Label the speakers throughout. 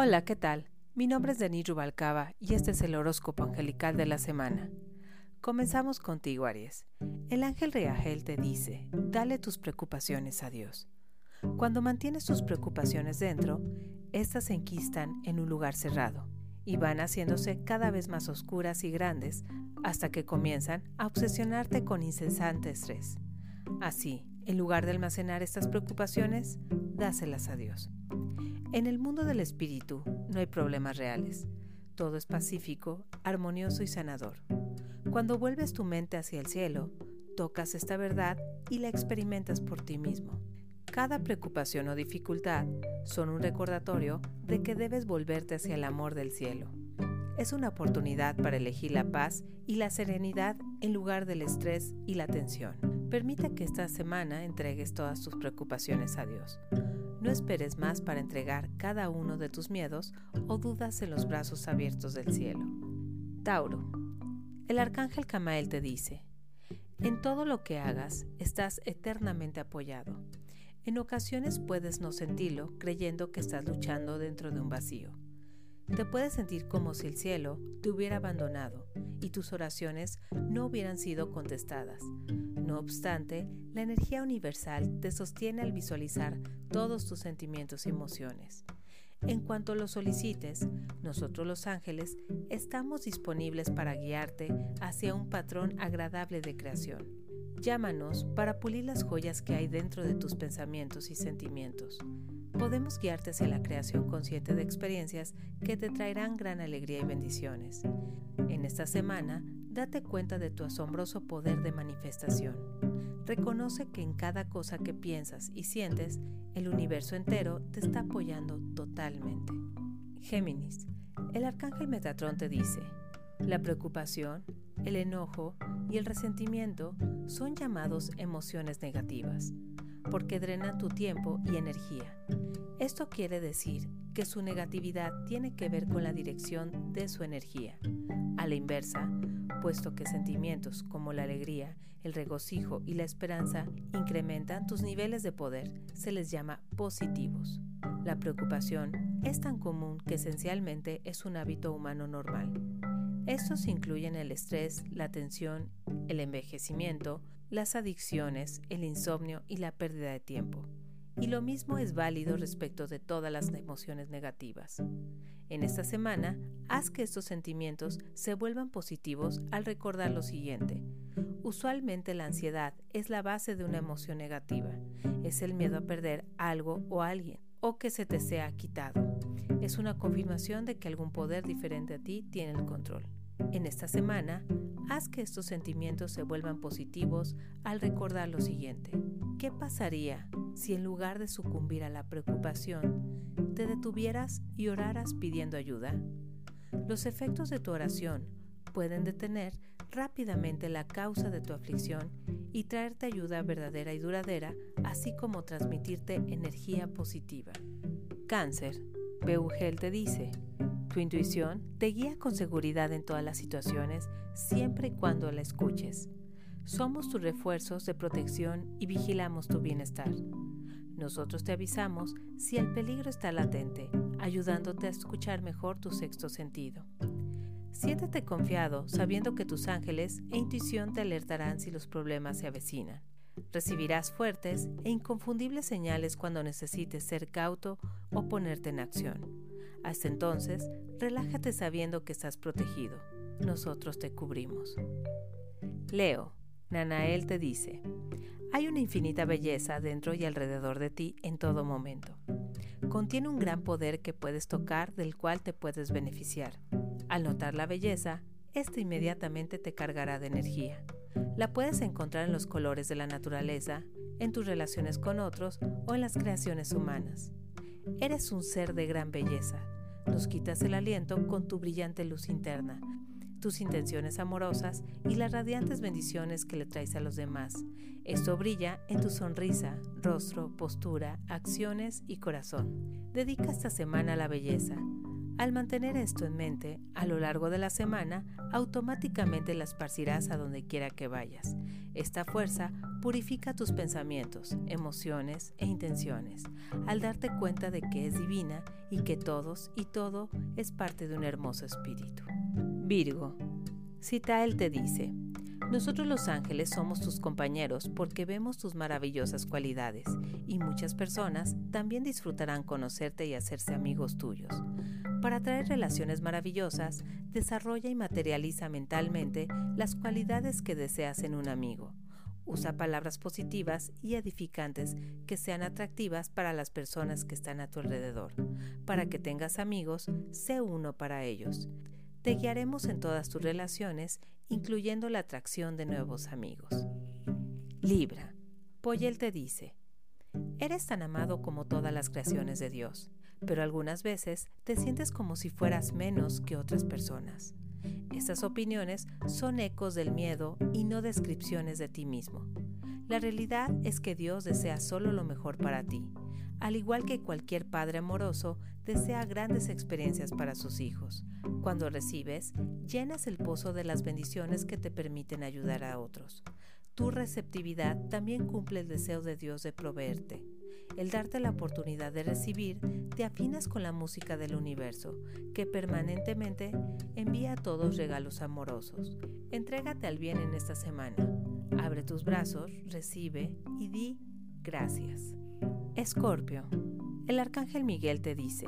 Speaker 1: Hola, ¿qué tal? Mi nombre es Denis Rubalcaba y este es el horóscopo angelical de la semana. Comenzamos contigo, Aries. El ángel Reagel te dice, dale tus preocupaciones a Dios. Cuando mantienes tus preocupaciones dentro, éstas se enquistan en un lugar cerrado y van haciéndose cada vez más oscuras y grandes hasta que comienzan a obsesionarte con incesante estrés. Así, en lugar de almacenar estas preocupaciones, dáselas a Dios. En el mundo del espíritu no hay problemas reales. Todo es pacífico, armonioso y sanador. Cuando vuelves tu mente hacia el cielo, tocas esta verdad y la experimentas por ti mismo. Cada preocupación o dificultad son un recordatorio de que debes volverte hacia el amor del cielo. Es una oportunidad para elegir la paz y la serenidad en lugar del estrés y la tensión. Permite que esta semana entregues todas tus preocupaciones a Dios. No esperes más para entregar cada uno de tus miedos o dudas en los brazos abiertos del cielo. Tauro. El arcángel Camael te dice, en todo lo que hagas estás eternamente apoyado. En ocasiones puedes no sentirlo creyendo que estás luchando dentro de un vacío. Te puedes sentir como si el cielo te hubiera abandonado y tus oraciones no hubieran sido contestadas. No obstante, la energía universal te sostiene al visualizar todos tus sentimientos y emociones. En cuanto lo solicites, nosotros los ángeles estamos disponibles para guiarte hacia un patrón agradable de creación. Llámanos para pulir las joyas que hay dentro de tus pensamientos y sentimientos podemos guiarte hacia la creación consciente de experiencias que te traerán gran alegría y bendiciones. En esta semana, date cuenta de tu asombroso poder de manifestación. Reconoce que en cada cosa que piensas y sientes, el universo entero te está apoyando totalmente. Géminis, el arcángel Metatrón te dice, la preocupación, el enojo y el resentimiento son llamados emociones negativas porque drenan tu tiempo y energía. Esto quiere decir que su negatividad tiene que ver con la dirección de su energía. A la inversa, puesto que sentimientos como la alegría, el regocijo y la esperanza incrementan tus niveles de poder, se les llama positivos. La preocupación es tan común que esencialmente es un hábito humano normal. Estos incluyen el estrés, la tensión, el envejecimiento, las adicciones, el insomnio y la pérdida de tiempo. Y lo mismo es válido respecto de todas las emociones negativas. En esta semana, haz que estos sentimientos se vuelvan positivos al recordar lo siguiente. Usualmente la ansiedad es la base de una emoción negativa. Es el miedo a perder algo o alguien o que se te sea quitado. Es una confirmación de que algún poder diferente a ti tiene el control. En esta semana, haz que estos sentimientos se vuelvan positivos al recordar lo siguiente. ¿Qué pasaría si en lugar de sucumbir a la preocupación, te detuvieras y oraras pidiendo ayuda? Los efectos de tu oración pueden detener rápidamente la causa de tu aflicción y traerte ayuda verdadera y duradera, así como transmitirte energía positiva. Cáncer. Beugel te dice, tu intuición te guía con seguridad en todas las situaciones, siempre y cuando la escuches. Somos tus refuerzos de protección y vigilamos tu bienestar. Nosotros te avisamos si el peligro está latente, ayudándote a escuchar mejor tu sexto sentido. Siéntete confiado sabiendo que tus ángeles e intuición te alertarán si los problemas se avecinan. Recibirás fuertes e inconfundibles señales cuando necesites ser cauto o ponerte en acción. Hasta entonces, relájate sabiendo que estás protegido. Nosotros te cubrimos. Leo, Nanael te dice, hay una infinita belleza dentro y alrededor de ti en todo momento. Contiene un gran poder que puedes tocar del cual te puedes beneficiar. Al notar la belleza, esta inmediatamente te cargará de energía. La puedes encontrar en los colores de la naturaleza, en tus relaciones con otros o en las creaciones humanas. Eres un ser de gran belleza. Nos quitas el aliento con tu brillante luz interna, tus intenciones amorosas y las radiantes bendiciones que le traes a los demás. Esto brilla en tu sonrisa, rostro, postura, acciones y corazón. Dedica esta semana a la belleza. Al mantener esto en mente, a lo largo de la semana, automáticamente la esparcirás a donde quiera que vayas. Esta fuerza purifica tus pensamientos, emociones e intenciones, al darte cuenta de que es divina y que todos y todo es parte de un hermoso espíritu. Virgo. Citael te dice, nosotros los ángeles somos tus compañeros porque vemos tus maravillosas cualidades y muchas personas también disfrutarán conocerte y hacerse amigos tuyos. Para traer relaciones maravillosas, desarrolla y materializa mentalmente las cualidades que deseas en un amigo. Usa palabras positivas y edificantes que sean atractivas para las personas que están a tu alrededor. Para que tengas amigos, sé uno para ellos. Te guiaremos en todas tus relaciones, incluyendo la atracción de nuevos amigos. Libra. Poyel te dice, Eres tan amado como todas las creaciones de Dios, pero algunas veces te sientes como si fueras menos que otras personas. Estas opiniones son ecos del miedo y no descripciones de ti mismo. La realidad es que Dios desea solo lo mejor para ti, al igual que cualquier padre amoroso desea grandes experiencias para sus hijos. Cuando recibes, llenas el pozo de las bendiciones que te permiten ayudar a otros. Tu receptividad también cumple el deseo de Dios de proveerte. El darte la oportunidad de recibir, te afinas con la música del universo, que permanentemente envía a todos regalos amorosos. Entrégate al bien en esta semana. Abre tus brazos, recibe y di gracias. Escorpio. El arcángel Miguel te dice,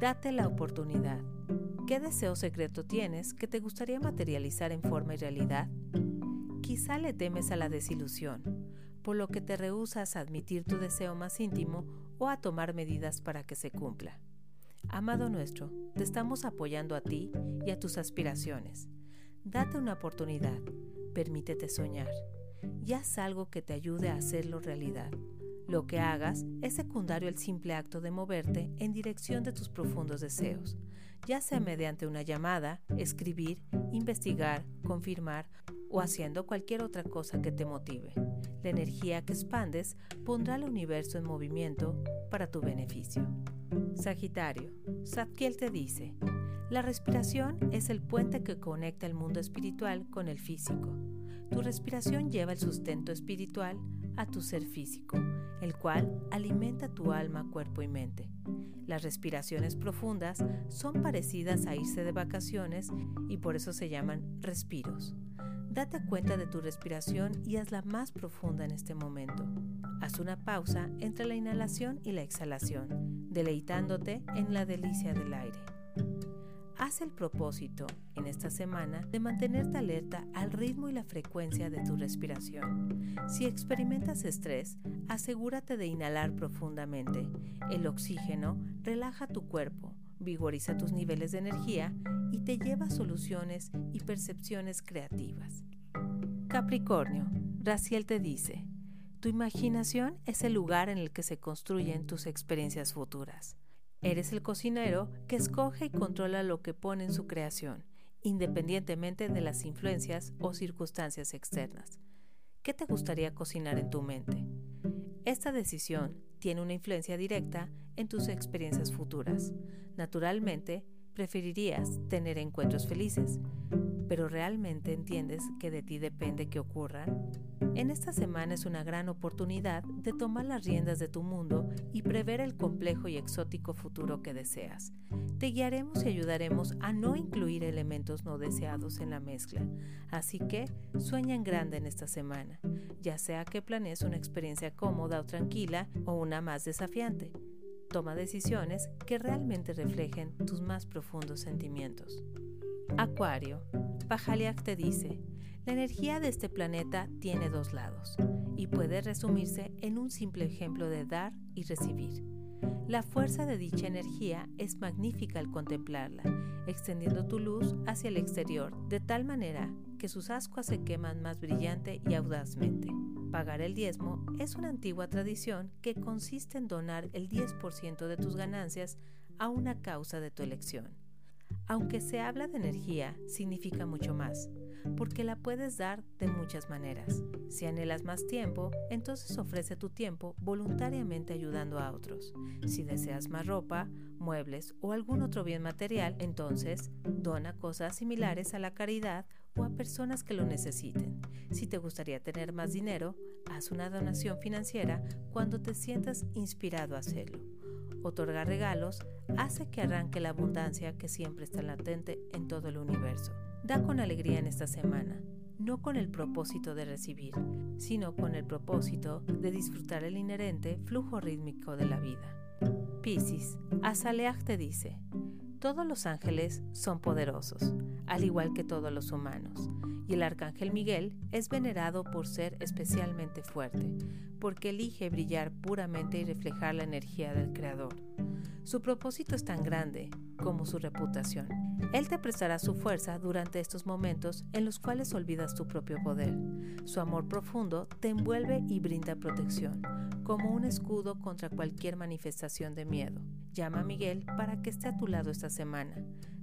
Speaker 1: date la oportunidad. ¿Qué deseo secreto tienes que te gustaría materializar en forma y realidad? Quizá le temes a la desilusión, por lo que te rehusas a admitir tu deseo más íntimo o a tomar medidas para que se cumpla. Amado nuestro, te estamos apoyando a ti y a tus aspiraciones. Date una oportunidad, permítete soñar y haz algo que te ayude a hacerlo realidad. Lo que hagas es secundario el simple acto de moverte en dirección de tus profundos deseos, ya sea mediante una llamada, escribir, investigar, confirmar o haciendo cualquier otra cosa que te motive. La energía que expandes pondrá al universo en movimiento para tu beneficio. Sagitario, Zadkiel te dice, la respiración es el puente que conecta el mundo espiritual con el físico. Tu respiración lleva el sustento espiritual a tu ser físico, el cual alimenta tu alma, cuerpo y mente. Las respiraciones profundas son parecidas a irse de vacaciones y por eso se llaman respiros. Date cuenta de tu respiración y hazla más profunda en este momento. Haz una pausa entre la inhalación y la exhalación, deleitándote en la delicia del aire. Haz el propósito en esta semana de mantenerte alerta al ritmo y la frecuencia de tu respiración. Si experimentas estrés, asegúrate de inhalar profundamente. El oxígeno relaja tu cuerpo, vigoriza tus niveles de energía y te lleva a soluciones y percepciones creativas. Capricornio, Raciel te dice, tu imaginación es el lugar en el que se construyen tus experiencias futuras. Eres el cocinero que escoge y controla lo que pone en su creación, independientemente de las influencias o circunstancias externas. ¿Qué te gustaría cocinar en tu mente? Esta decisión tiene una influencia directa en tus experiencias futuras. Naturalmente, preferirías tener encuentros felices, pero ¿realmente entiendes que de ti depende que ocurran? En esta semana es una gran oportunidad de tomar las riendas de tu mundo y prever el complejo y exótico futuro que deseas. Te guiaremos y ayudaremos a no incluir elementos no deseados en la mezcla, así que sueña en grande en esta semana, ya sea que planees una experiencia cómoda o tranquila o una más desafiante. Toma decisiones que realmente reflejen tus más profundos sentimientos. Acuario, Pajaliak te dice, la energía de este planeta tiene dos lados y puede resumirse en un simple ejemplo de dar y recibir. La fuerza de dicha energía es magnífica al contemplarla, extendiendo tu luz hacia el exterior de tal manera que sus ascuas se queman más brillante y audazmente. Pagar el diezmo es una antigua tradición que consiste en donar el 10% de tus ganancias a una causa de tu elección. Aunque se habla de energía, significa mucho más, porque la puedes dar de muchas maneras. Si anhelas más tiempo, entonces ofrece tu tiempo voluntariamente ayudando a otros. Si deseas más ropa, muebles o algún otro bien material, entonces dona cosas similares a la caridad o a personas que lo necesiten. Si te gustaría tener más dinero, haz una donación financiera cuando te sientas inspirado a hacerlo. Otorgar regalos hace que arranque la abundancia que siempre está latente en todo el universo. Da con alegría en esta semana, no con el propósito de recibir, sino con el propósito de disfrutar el inherente flujo rítmico de la vida. Piscis, Azaleach te dice, todos los ángeles son poderosos, al igual que todos los humanos, y el arcángel Miguel es venerado por ser especialmente fuerte, porque elige brillar puramente y reflejar la energía del Creador. Su propósito es tan grande como su reputación. Él te prestará su fuerza durante estos momentos en los cuales olvidas tu propio poder. Su amor profundo te envuelve y brinda protección, como un escudo contra cualquier manifestación de miedo. Llama a Miguel para que esté a tu lado esta semana.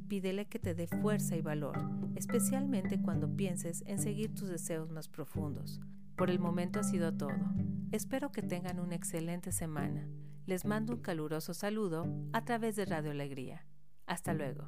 Speaker 1: Pídele que te dé fuerza y valor, especialmente cuando pienses en seguir tus deseos más profundos. Por el momento ha sido todo. Espero que tengan una excelente semana. Les mando un caluroso saludo a través de Radio Alegría. Hasta luego.